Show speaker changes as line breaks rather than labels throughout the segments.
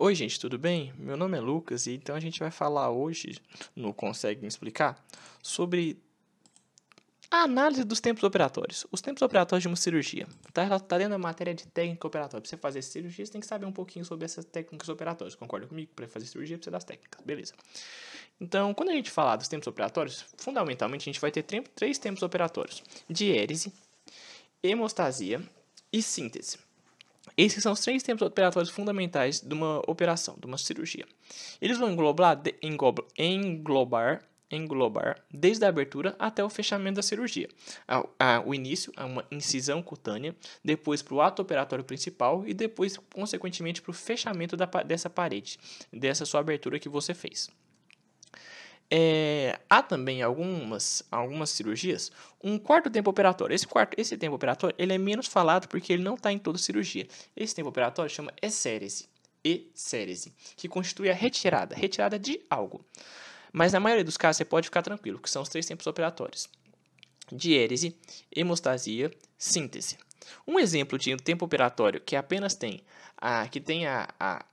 Oi, gente, tudo bem? Meu nome é Lucas e então a gente vai falar hoje, no Consegue Me Explicar, sobre a análise dos tempos operatórios. Os tempos operatórios de uma cirurgia. Está tá dentro da matéria de técnica operatória. Para você fazer cirurgia, você tem que saber um pouquinho sobre essas técnicas operatórias. Concorda comigo? Para fazer cirurgia, precisa das técnicas. Beleza. Então, quando a gente falar dos tempos operatórios, fundamentalmente a gente vai ter três tempos operatórios: diérese, hemostasia e síntese. Esses são os três tempos operatórios fundamentais de uma operação, de uma cirurgia. Eles vão englobar, englobar, englobar desde a abertura até o fechamento da cirurgia. O início é uma incisão cutânea, depois para o ato operatório principal e depois, consequentemente, para o fechamento da, dessa parede, dessa sua abertura que você fez. É, há também algumas, algumas cirurgias um quarto tempo operatório. Esse quarto, esse tempo operatório, ele é menos falado porque ele não está em toda cirurgia. Esse tempo operatório chama essérese, essérese, que constitui a retirada, retirada de algo. Mas na maioria dos casos você pode ficar tranquilo, que são os três tempos operatórios: diérese, hemostasia, síntese. Um exemplo de um tempo operatório que apenas tem a que tem a, a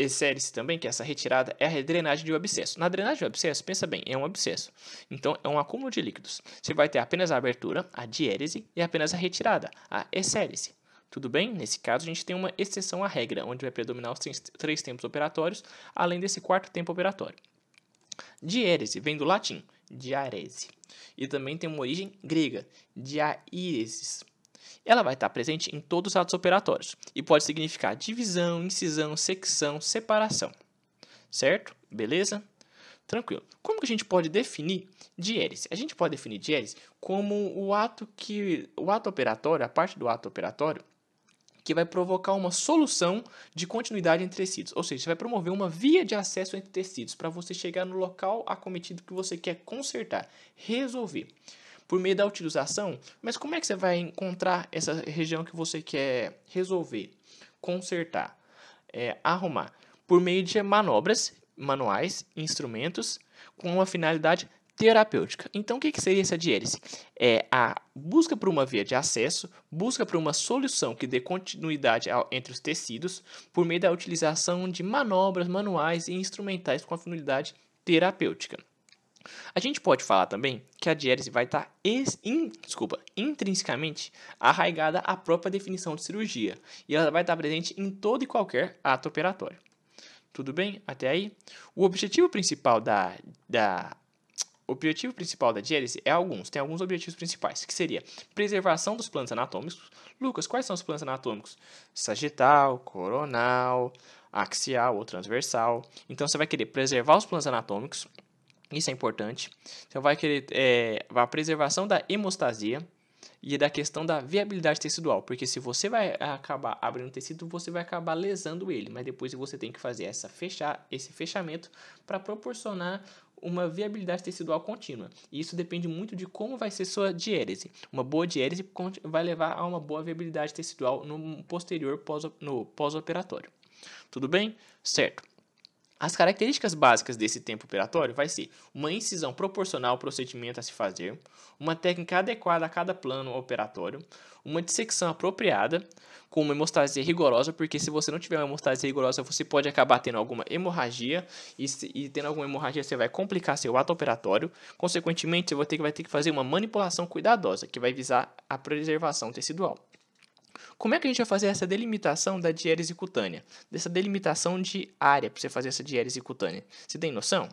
Excere-se também que essa retirada é a drenagem de um abscesso. Na drenagem de um abscesso, pensa bem, é um abscesso. Então, é um acúmulo de líquidos. Você vai ter apenas a abertura, a diérese, e apenas a retirada, a excérese. Tudo bem? Nesse caso, a gente tem uma exceção à regra, onde vai predominar os três tempos operatórios, além desse quarto tempo operatório. Diérese vem do latim, diarese, e também tem uma origem grega, diaíresis, ela vai estar presente em todos os atos operatórios e pode significar divisão, incisão, secção, separação. Certo? Beleza? Tranquilo. Como que a gente pode definir diérese? A gente pode definir diérese como o ato que o ato operatório, a parte do ato operatório que vai provocar uma solução de continuidade entre tecidos, ou seja, você vai promover uma via de acesso entre tecidos para você chegar no local acometido que você quer consertar, resolver por meio da utilização. Mas como é que você vai encontrar essa região que você quer resolver, consertar, é, arrumar? Por meio de manobras manuais, instrumentos, com uma finalidade terapêutica. Então, o que, que seria essa diérese? É a busca por uma via de acesso, busca por uma solução que dê continuidade ao, entre os tecidos, por meio da utilização de manobras manuais e instrumentais com a finalidade terapêutica. A gente pode falar também que a diérese vai estar in, desculpa, intrinsecamente arraigada à própria definição de cirurgia e ela vai estar presente em todo e qualquer ato operatório. Tudo bem até aí? O objetivo principal da, da o objetivo principal da diérese é alguns, tem alguns objetivos principais, que seria preservação dos planos anatômicos. Lucas, quais são os planos anatômicos? Sagital, coronal, axial ou transversal. Então você vai querer preservar os planos anatômicos, isso é importante. Você vai querer é, a preservação da hemostasia e da questão da viabilidade tecidual, porque se você vai acabar abrindo tecido, você vai acabar lesando ele, mas depois você tem que fazer essa fechar, esse fechamento para proporcionar uma viabilidade tecidual contínua. E isso depende muito de como vai ser sua diérese. Uma boa diérese vai levar a uma boa viabilidade tecidual no posterior pós, no pós-operatório. Tudo bem? Certo. As características básicas desse tempo operatório vai ser uma incisão proporcional ao procedimento a se fazer, uma técnica adequada a cada plano operatório, uma dissecção apropriada, com uma hemostasia rigorosa, porque se você não tiver uma hemostasia rigorosa, você pode acabar tendo alguma hemorragia, e, e tendo alguma hemorragia você vai complicar seu ato operatório, consequentemente você vai ter que fazer uma manipulação cuidadosa, que vai visar a preservação tecidual. Como é que a gente vai fazer essa delimitação da diérese cutânea? Dessa delimitação de área para você fazer essa diérese cutânea? Você tem noção?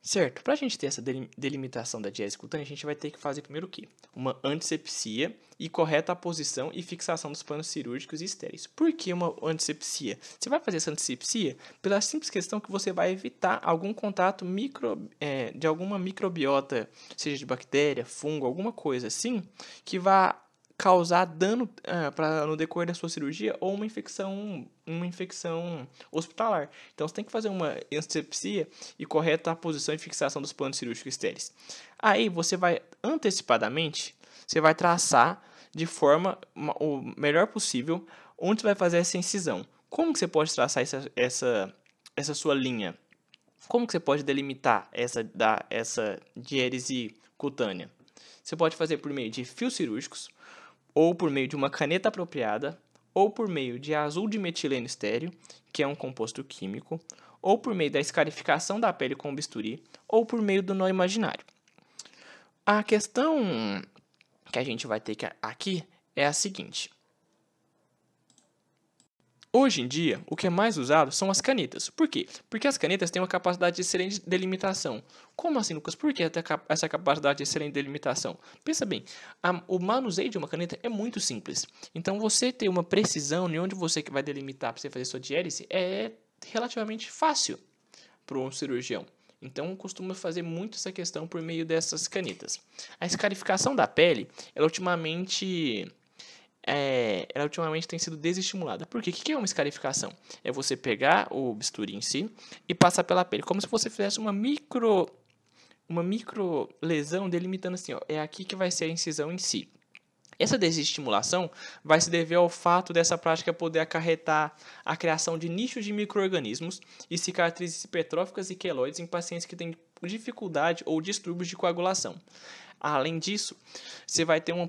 Certo, para a gente ter essa delimitação da diérese cutânea, a gente vai ter que fazer primeiro o quê? Uma antisepsia e correta posição e fixação dos panos cirúrgicos e estéreis. Por que uma antisepsia? Você vai fazer essa antisepsia pela simples questão que você vai evitar algum contato micro, é, de alguma microbiota, seja de bactéria, fungo, alguma coisa assim, que vá causar dano uh, pra, no decorrer da sua cirurgia ou uma infecção, uma infecção hospitalar. Então você tem que fazer uma antisepsia e correta a posição e fixação dos planos cirúrgicos estéreis. Aí você vai antecipadamente, você vai traçar de forma o melhor possível onde você vai fazer essa incisão. Como que você pode traçar essa, essa, essa sua linha? Como que você pode delimitar essa, da, essa diérese cutânea? Você pode fazer por meio de fios cirúrgicos, ou por meio de uma caneta apropriada, ou por meio de azul de metileno estéreo, que é um composto químico, ou por meio da escarificação da pele com bisturi, ou por meio do nó imaginário. A questão que a gente vai ter aqui é a seguinte. Hoje em dia, o que é mais usado são as canetas. Por quê? Porque as canetas têm uma capacidade de excelente delimitação. Como assim, Lucas? Por que essa capacidade de excelente delimitação? Pensa bem, a, o manuseio de uma caneta é muito simples. Então, você ter uma precisão em onde você vai delimitar para você fazer sua diérese é relativamente fácil para um cirurgião. Então, costuma fazer muito essa questão por meio dessas canetas. A escarificação da pele, ela ultimamente é, ela ultimamente tem sido desestimulada. Por quê? O que é uma escarificação? É você pegar o bisturi em si e passar pela pele, como se você fizesse uma micro uma micro lesão delimitando assim, ó, é aqui que vai ser a incisão em si. Essa desestimulação vai se dever ao fato dessa prática poder acarretar a criação de nichos de microorganismos e cicatrizes hipertróficas e queloides em pacientes que têm dificuldade ou distúrbios de coagulação. Além disso, você vai ter um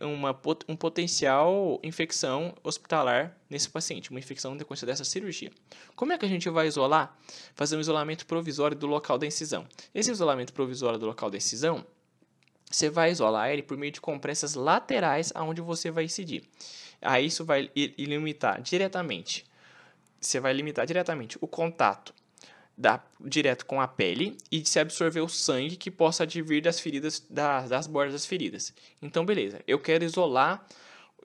uma, um potencial infecção hospitalar nesse paciente, uma infecção decorrência dessa cirurgia. Como é que a gente vai isolar? Fazer um isolamento provisório do local da incisão. Esse isolamento provisório do local da incisão, você vai isolar ele por meio de compressas laterais aonde você vai incidir. Aí isso vai limitar diretamente, você vai limitar diretamente o contato da, direto com a pele e se absorver o sangue que possa advir das feridas, das, das bordas das feridas. Então, beleza, eu quero isolar,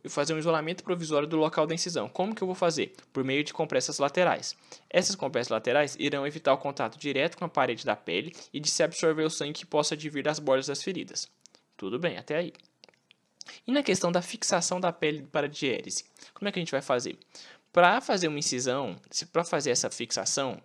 fazer um isolamento provisório do local da incisão. Como que eu vou fazer? Por meio de compressas laterais. Essas compressas laterais irão evitar o contato direto com a parede da pele e de se absorver o sangue que possa advir das bordas das feridas. Tudo bem, até aí. E na questão da fixação da pele para diérese, como é que a gente vai fazer? Para fazer uma incisão, para fazer essa fixação,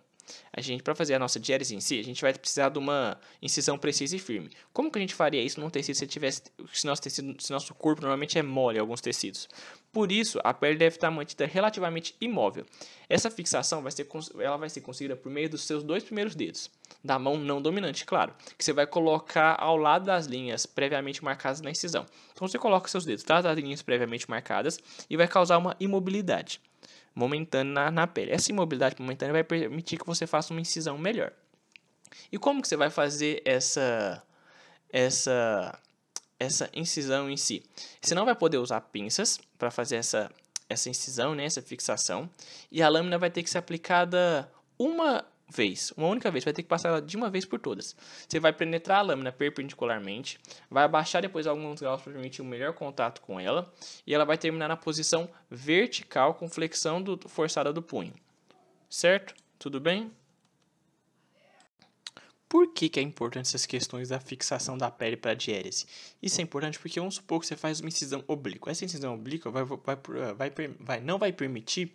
a gente, para fazer a nossa diérese em si, a gente vai precisar de uma incisão precisa e firme. Como que a gente faria isso num tecido se tivesse, se nosso tecido, se nosso corpo normalmente é mole alguns tecidos? Por isso, a pele deve estar mantida relativamente imóvel. Essa fixação vai ser, ela vai ser conseguida por meio dos seus dois primeiros dedos, da mão não dominante, claro, que você vai colocar ao lado das linhas previamente marcadas na incisão. Então você coloca seus dedos atrás das linhas previamente marcadas e vai causar uma imobilidade momentânea na, na pele. Essa imobilidade momentânea vai permitir que você faça uma incisão melhor. E como que você vai fazer essa essa essa incisão em si? Você não vai poder usar pinças para fazer essa essa incisão, né, essa fixação, e a lâmina vai ter que ser aplicada uma vez, uma única vez, vai ter que passar ela de uma vez por todas. Você vai penetrar a lâmina perpendicularmente, vai abaixar depois alguns graus para permitir um melhor contato com ela, e ela vai terminar na posição vertical com flexão do, forçada do punho. Certo? Tudo bem? Por que, que é importante essas questões da fixação da pele para a diérese? Isso é importante porque vamos supor que você faz uma incisão oblíqua. Essa incisão oblíqua vai, vai, vai, vai, não vai permitir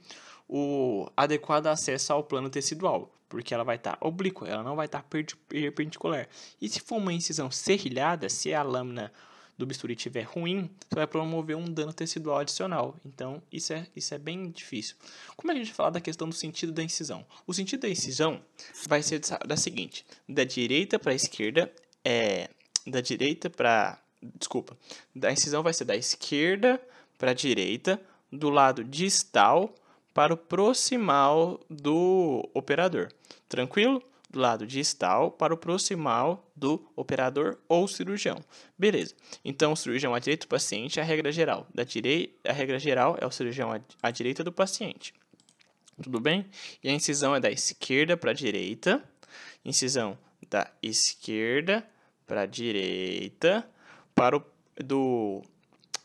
o adequado acesso ao plano tecidual, porque ela vai estar tá oblíqua, ela não vai estar tá perpendicular. E se for uma incisão serrilhada, se a lâmina do bisturi estiver ruim, você vai promover um dano tecidual adicional. Então, isso é, isso é bem difícil. Como a gente fala da questão do sentido da incisão? O sentido da incisão vai ser da seguinte: da direita para a esquerda, é. Da direita para. Desculpa. Da incisão vai ser da esquerda para a direita, do lado distal para o proximal do operador. Tranquilo? Do lado distal para o proximal do operador ou cirurgião. Beleza. Então, o cirurgião à direita do paciente é a regra geral. Da direita, a regra geral é o cirurgião à direita do paciente. Tudo bem? E a incisão é da esquerda para a direita. Incisão da esquerda para a direita. Para o, do,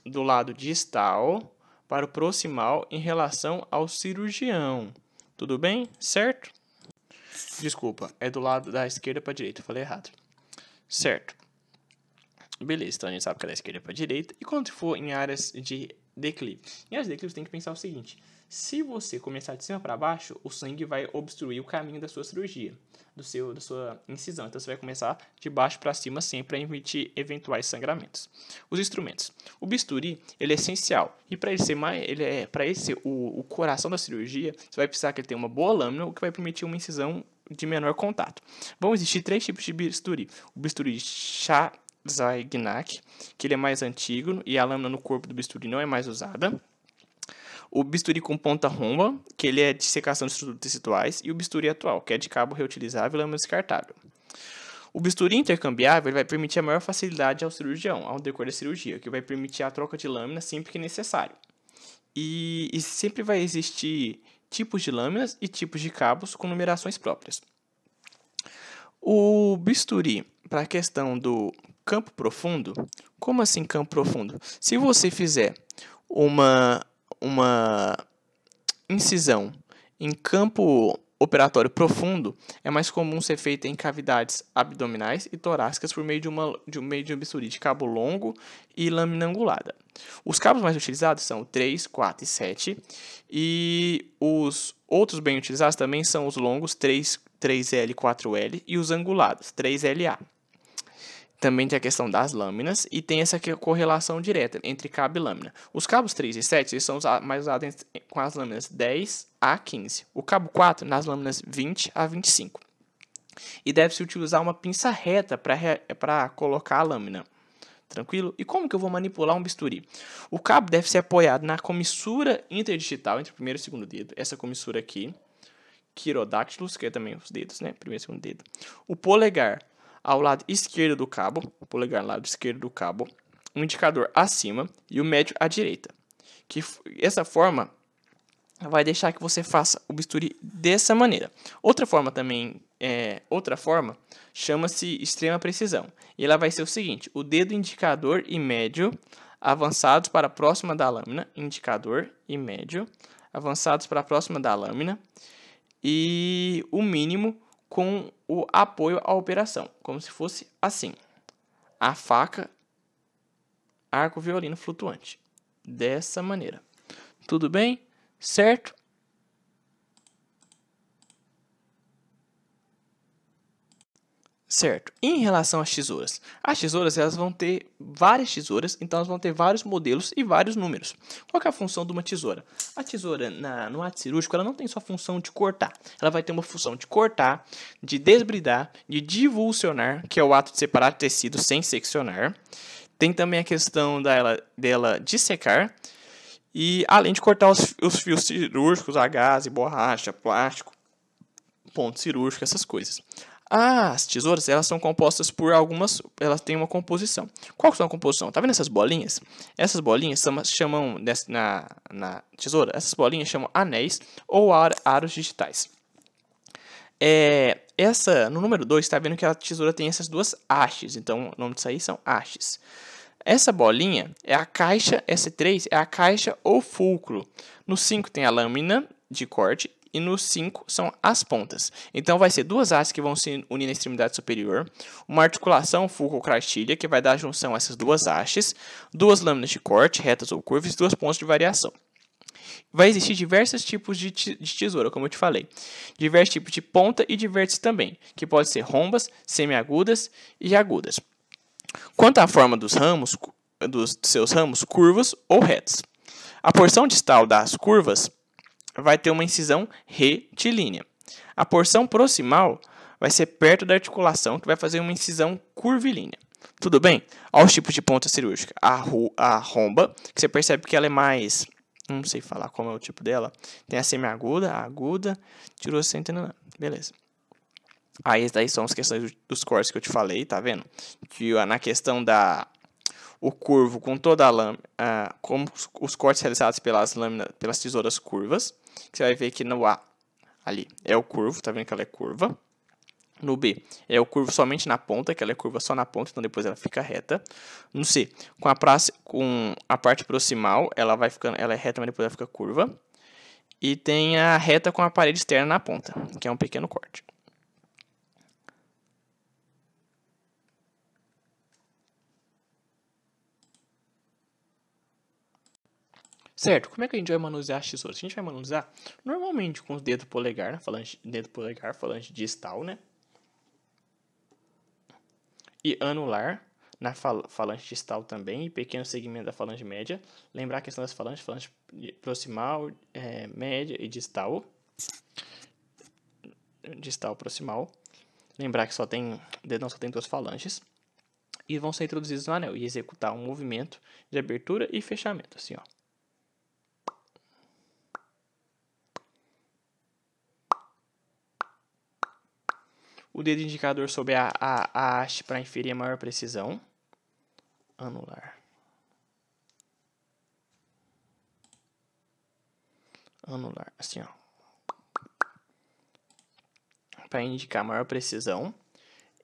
do lado distal para o proximal em relação ao cirurgião. Tudo bem? Certo? Desculpa, é do lado da esquerda para a direita, falei errado. Certo. Beleza, então a gente sabe que é da esquerda para a direita. E quando for em áreas de declive? Em áreas de declive, você tem que pensar o seguinte: se você começar de cima para baixo, o sangue vai obstruir o caminho da sua cirurgia do seu da sua incisão. Então você vai começar de baixo para cima sempre para evitar eventuais sangramentos. Os instrumentos. O bisturi, ele é essencial. E para ele ser mais, ele é para ele ser o, o coração da cirurgia, você vai precisar que ele tenha uma boa lâmina, o que vai permitir uma incisão de menor contato. Vão existir três tipos de bisturi. O bisturi Chazagnac, que ele é mais antigo e a lâmina no corpo do bisturi não é mais usada. O bisturi com ponta romba, que ele é de secação de estruturas tecituais, e o bisturi atual, que é de cabo reutilizável e lâmina descartável. O bisturi intercambiável vai permitir a maior facilidade ao cirurgião, ao decorrer da cirurgia, que vai permitir a troca de lâmina sempre que necessário. E, e sempre vai existir tipos de lâminas e tipos de cabos com numerações próprias. O bisturi, para a questão do campo profundo, como assim campo profundo? Se você fizer uma, uma incisão em campo operatório profundo, é mais comum ser feita em cavidades abdominais e torácicas por meio de, uma, de um meio de um bisturi de cabo longo e lâmina angulada. Os cabos mais utilizados são 3, 4 e 7, e os outros bem utilizados também são os longos 3, 3L, 4L e os angulados 3LA. Também tem a questão das lâminas e tem essa correlação direta entre cabo e lâmina. Os cabos 3 e 7 são mais usados com as lâminas 10 a 15. O cabo 4 nas lâminas 20 a 25. E deve-se utilizar uma pinça reta para colocar a lâmina. Tranquilo? E como que eu vou manipular um bisturi? O cabo deve ser apoiado na comissura interdigital entre o primeiro e o segundo dedo. Essa comissura aqui. Quirodáctilos, que é também os dedos, né? Primeiro e segundo dedo. O polegar ao lado esquerdo do cabo, o polegar lado esquerdo do cabo, o indicador acima e o médio à direita. Que essa forma vai deixar que você faça o bisturi dessa maneira. Outra forma também, é, outra forma chama-se extrema precisão. E ela vai ser o seguinte: o dedo indicador e médio avançados para a próxima da lâmina, indicador e médio avançados para a próxima da lâmina, e o mínimo com o apoio à operação, como se fosse assim: a faca, arco violino flutuante. Dessa maneira. Tudo bem? Certo? Certo. Em relação às tesouras, as tesouras elas vão ter várias tesouras, então elas vão ter vários modelos e vários números. Qual é a função de uma tesoura? A tesoura na, no ato cirúrgico ela não tem só função de cortar, ela vai ter uma função de cortar, de desbridar, de divulsionar, que é o ato de separar tecido sem seccionar. Tem também a questão dela, dela dissecar, e além de cortar os, os fios cirúrgicos, a gás, borracha, plástico, ponto cirúrgico, essas coisas. As tesouras, elas são compostas por algumas, elas têm uma composição. Qual que é a composição? Tá vendo essas bolinhas? Essas bolinhas chamam, na, na tesoura, essas bolinhas chamam anéis ou ar, aros digitais. É, essa, no número 2, está vendo que a tesoura tem essas duas hastes, então o nome disso aí são hastes. Essa bolinha é a caixa, S3 é a caixa ou fulcro. No 5 tem a lâmina de corte e no 5 são as pontas. Então vai ser duas hastes que vão se unir na extremidade superior, uma articulação fulcro-crastilha que vai dar a junção a essas duas hastes, duas lâminas de corte, retas ou curvas e duas pontas de variação. Vai existir diversos tipos de, tesoura, como eu te falei. Diversos tipos de ponta e de também, que podem ser rombas, semiagudas e agudas. Quanto à forma dos ramos, dos seus ramos, curvas ou retos. A porção distal das curvas vai ter uma incisão retilínea. A porção proximal vai ser perto da articulação, que vai fazer uma incisão curvilínea. Tudo bem? Olha os tipos de ponta cirúrgica. A, a romba, que você percebe que ela é mais. Não sei falar como é o tipo dela. Tem a semiaguda, a aguda, tirou centena. Beleza. Aí daí são as questões dos cortes que eu te falei, tá vendo? Que na questão da o curvo com toda a lâmina, uh, como os cortes realizados pelas lâminas, pelas tesouras curvas, que você vai ver que no A, ali, é o curvo, tá vendo que ela é curva. No B, é o curvo somente na ponta, que ela é curva só na ponta, então depois ela fica reta. No C, com a, praça, com a parte proximal, ela vai ficando, ela é reta, mas depois ela fica curva. E tem a reta com a parede externa na ponta, que é um pequeno corte. Certo, como é que a gente vai manusear as tesouras? A gente vai manusear normalmente com os dedos polegar, né? falange, dedo polegar, falange distal, né? E anular na falange distal também, e pequeno segmento da falange média. Lembrar a questão das falanges, falange proximal, é, média e distal. Distal, proximal. Lembrar que só tem, dedão só tem duas falanges. E vão ser introduzidos no anel e executar um movimento de abertura e fechamento, assim, ó. O dedo indicador sobre a, a, a haste para inferir a maior precisão. Anular. Anular, assim, ó. Para indicar maior precisão.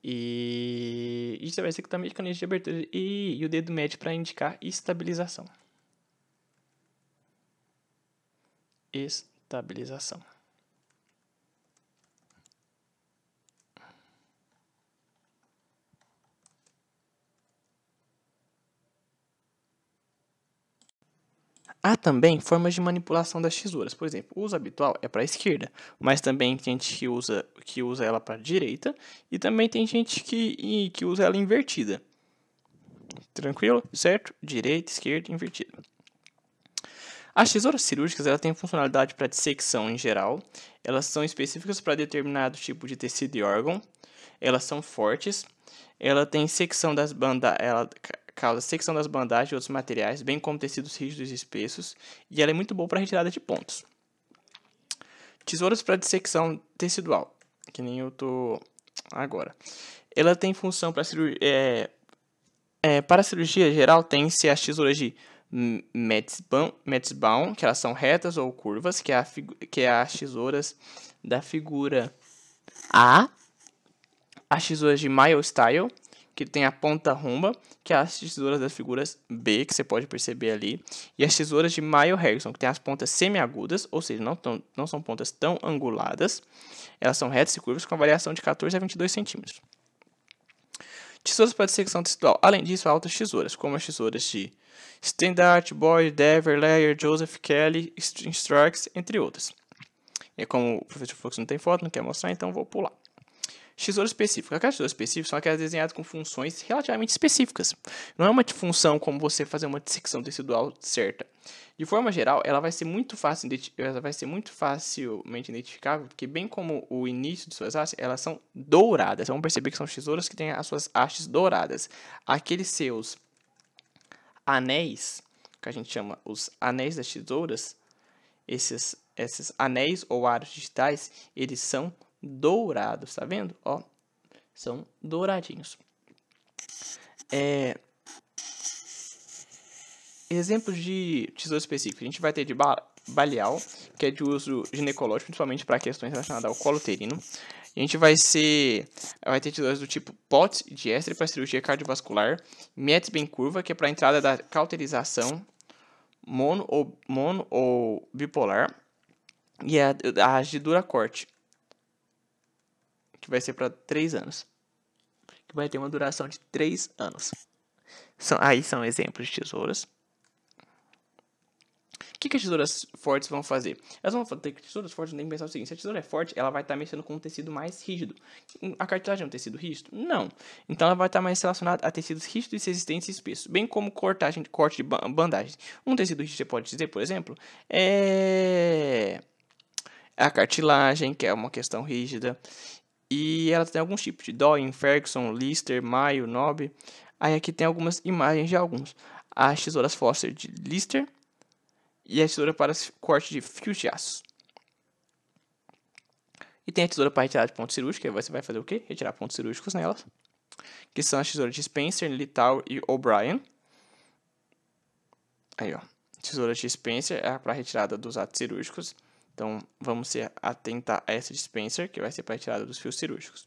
E isso vai ser também mecanismo de abertura e, e o dedo médio para indicar estabilização. Estabilização. Há também formas de manipulação das tesouras. Por exemplo, o uso habitual é para a esquerda, mas também tem gente que usa, que usa ela para a direita e também tem gente que, que usa ela invertida. Tranquilo? Certo? Direita, esquerda, invertida. As tesouras cirúrgicas ela têm funcionalidade para dissecção em geral. Elas são específicas para determinado tipo de tecido e órgão. Elas são fortes. Ela tem secção das bandas, ela causa secção das bandagens e outros materiais, bem como tecidos rígidos e espessos, e ela é muito boa para retirada de pontos. Tesouras para dissecção tecidual, que nem eu tô agora. Ela tem função para cirurgia. É, é, para a cirurgia geral, tem-se as tesouras de Metzbaum, que elas são retas ou curvas, que é, a, que é as tesouras da figura A. As tesouras de Mile Style, que tem a ponta romba, que é as tesouras das figuras B, que você pode perceber ali, e as tesouras de Mayo Harrison, que tem as pontas semiagudas, ou seja, não, tão, não são pontas tão anguladas, elas são retas e curvas com variação de 14 a 22 centímetros. Tesouras para dissecção textual. Além disso, há outras tesouras, como as tesouras de Standard, Boyd, Dever, Layer, Joseph, Kelly, Strikes, entre outras. E como o professor Fox não tem foto, não quer mostrar, então vou pular. Tesouro específico. Aquelas tesouras específicas são aquelas desenhadas com funções relativamente específicas. Não é uma função como você fazer uma dissecção tecidual certa. De forma geral, ela vai ser muito fácil, ela vai ser muito facilmente identificável, porque bem como o início de suas hastes, elas são douradas. Vamos perceber que são tesouras que têm as suas hastes douradas. Aqueles seus anéis, que a gente chama os anéis das tesouras, esses, esses anéis ou aros digitais, eles são dourados, tá vendo? Ó, são douradinhos. É, exemplos de tesouro específico. A gente vai ter de baleal, que é de uso ginecológico, principalmente para questões relacionadas ao colo uterino. A gente vai ser, vai ter tesouras do tipo POTS de Estre para cirurgia cardiovascular, METS bem curva, que é para entrada da cauterização, mono ou, mono ou bipolar, e a, a de dura corte, que vai ser para 3 anos. Que vai ter uma duração de 3 anos. São, aí são exemplos de tesouras. O que, que as tesouras fortes vão fazer? Elas vão ter tesouras fortes, que pensar o seguinte: se a tesoura é forte, ela vai estar tá mexendo com um tecido mais rígido. A cartilagem é um tecido rígido? Não. Então ela vai estar tá mais relacionada a tecidos rígidos, resistentes e espessos, bem como cortagem, corte de bandagem. Um tecido rígido, você pode dizer, por exemplo, é a cartilagem, que é uma questão rígida. E ela tem alguns tipos de Doyen, Ferguson, Lister, Mayo, Nob. Aí aqui tem algumas imagens de alguns. As tesouras Foster de Lister e a tesoura para corte de fios de aço. E tem a tesoura para retirar de pontos cirúrgicos, que você vai fazer o quê? Retirar pontos cirúrgicos nelas. Que são as tesouras de Spencer, Littal e O'Brien. Aí, ó. Tesoura de Spencer é para retirada dos atos cirúrgicos. Então, vamos se atentar a essa dispenser, que vai ser para retirada dos fios cirúrgicos.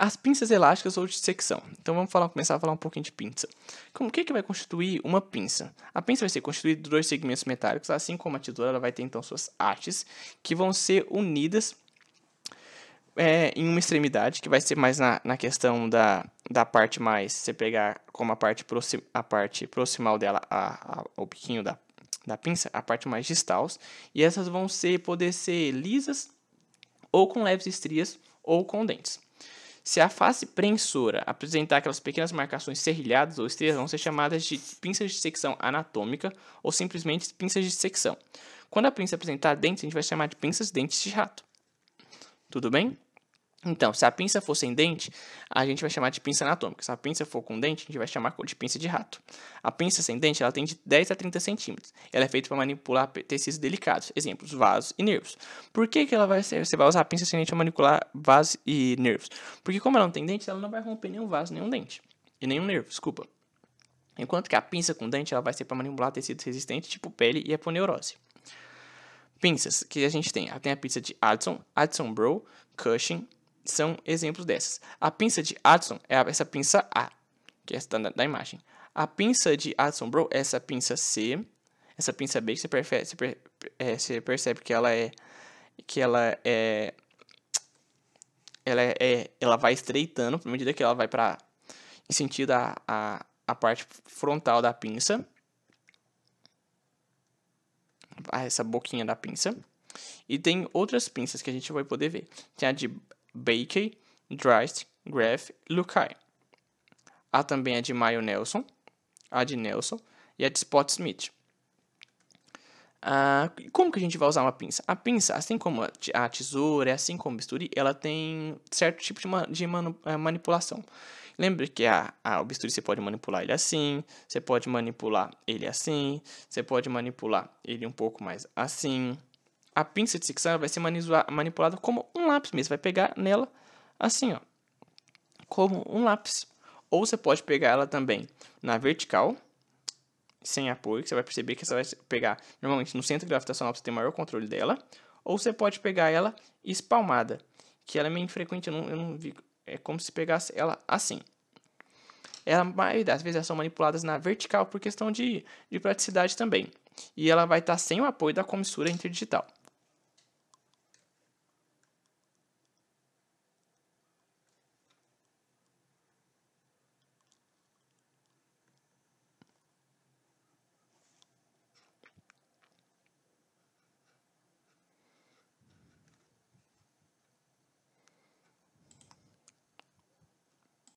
As pinças elásticas ou de secção. Então vamos falar, começar a falar um pouquinho de pinça. Como o que, que vai constituir uma pinça? A pinça vai ser constituída de dois segmentos metálicos, assim como a tesoura, ela vai ter então suas hastes que vão ser unidas é, em uma extremidade, que vai ser mais na, na questão da, da parte mais, você pegar como a parte, proxim, a parte proximal dela, a, a, o biquinho da, da pinça, a parte mais distal, e essas vão ser, poder ser lisas, ou com leves estrias, ou com dentes. Se a face prensora apresentar aquelas pequenas marcações serrilhadas ou estrias, vão ser chamadas de pinças de secção anatômica ou simplesmente pinças de secção. Quando a pinça apresentar dentes, a gente vai chamar de pinças dentes de rato. Tudo bem? Então, se a pinça for sem dente, a gente vai chamar de pinça anatômica. Se a pinça for com dente, a gente vai chamar de pinça de rato. A pinça sem dente, ela tem de 10 a 30 centímetros. Ela é feita para manipular tecidos delicados, exemplos, vasos e nervos. Por que, que ela vai ser, você vai usar a pinça sem dente para manipular vasos e nervos? Porque como ela não tem dente, ela não vai romper nenhum vaso, nenhum dente. E nenhum nervo, desculpa. Enquanto que a pinça com dente, ela vai ser para manipular tecidos resistentes, tipo pele e aponeurose. Pinças que a gente tem. Tem a pinça de Addison, Addison Bro, Cushing, são exemplos dessas. A pinça de Addison é essa pinça A, que é essa da, da imagem. A pinça de Addison Bro é essa pinça C, essa pinça B que você, percebe, você, é, você percebe que ela é que ela é ela é, é ela vai estreitando à medida que ela vai para em sentido a, a, a parte frontal da pinça essa boquinha da pinça e tem outras pinças que a gente vai poder ver tem a de Bakey, Dreist, Graf e Lukai. Há também a de Mayo Nelson, a de Nelson e a de Spot Smith. Ah, como que a gente vai usar uma pinça? A pinça, assim como a tesoura, assim como o bisturi, ela tem certo tipo de, de eh, manipulação. Lembre que a, a, você pode manipular ele assim, você pode manipular ele assim, você pode manipular ele um pouco mais assim a pinça de secção vai ser manipulada como um lápis mesmo. Vai pegar nela assim, ó, como um lápis. Ou você pode pegar ela também na vertical, sem apoio, que você vai perceber que você vai pegar normalmente no centro gravitacional para você ter maior controle dela. Ou você pode pegar ela espalmada, que ela é meio infrequente, eu não, eu não vi. É como se pegasse ela assim. Ela, a maioria das vezes, elas são manipuladas na vertical por questão de, de praticidade também. E ela vai estar sem o apoio da comissura interdigital.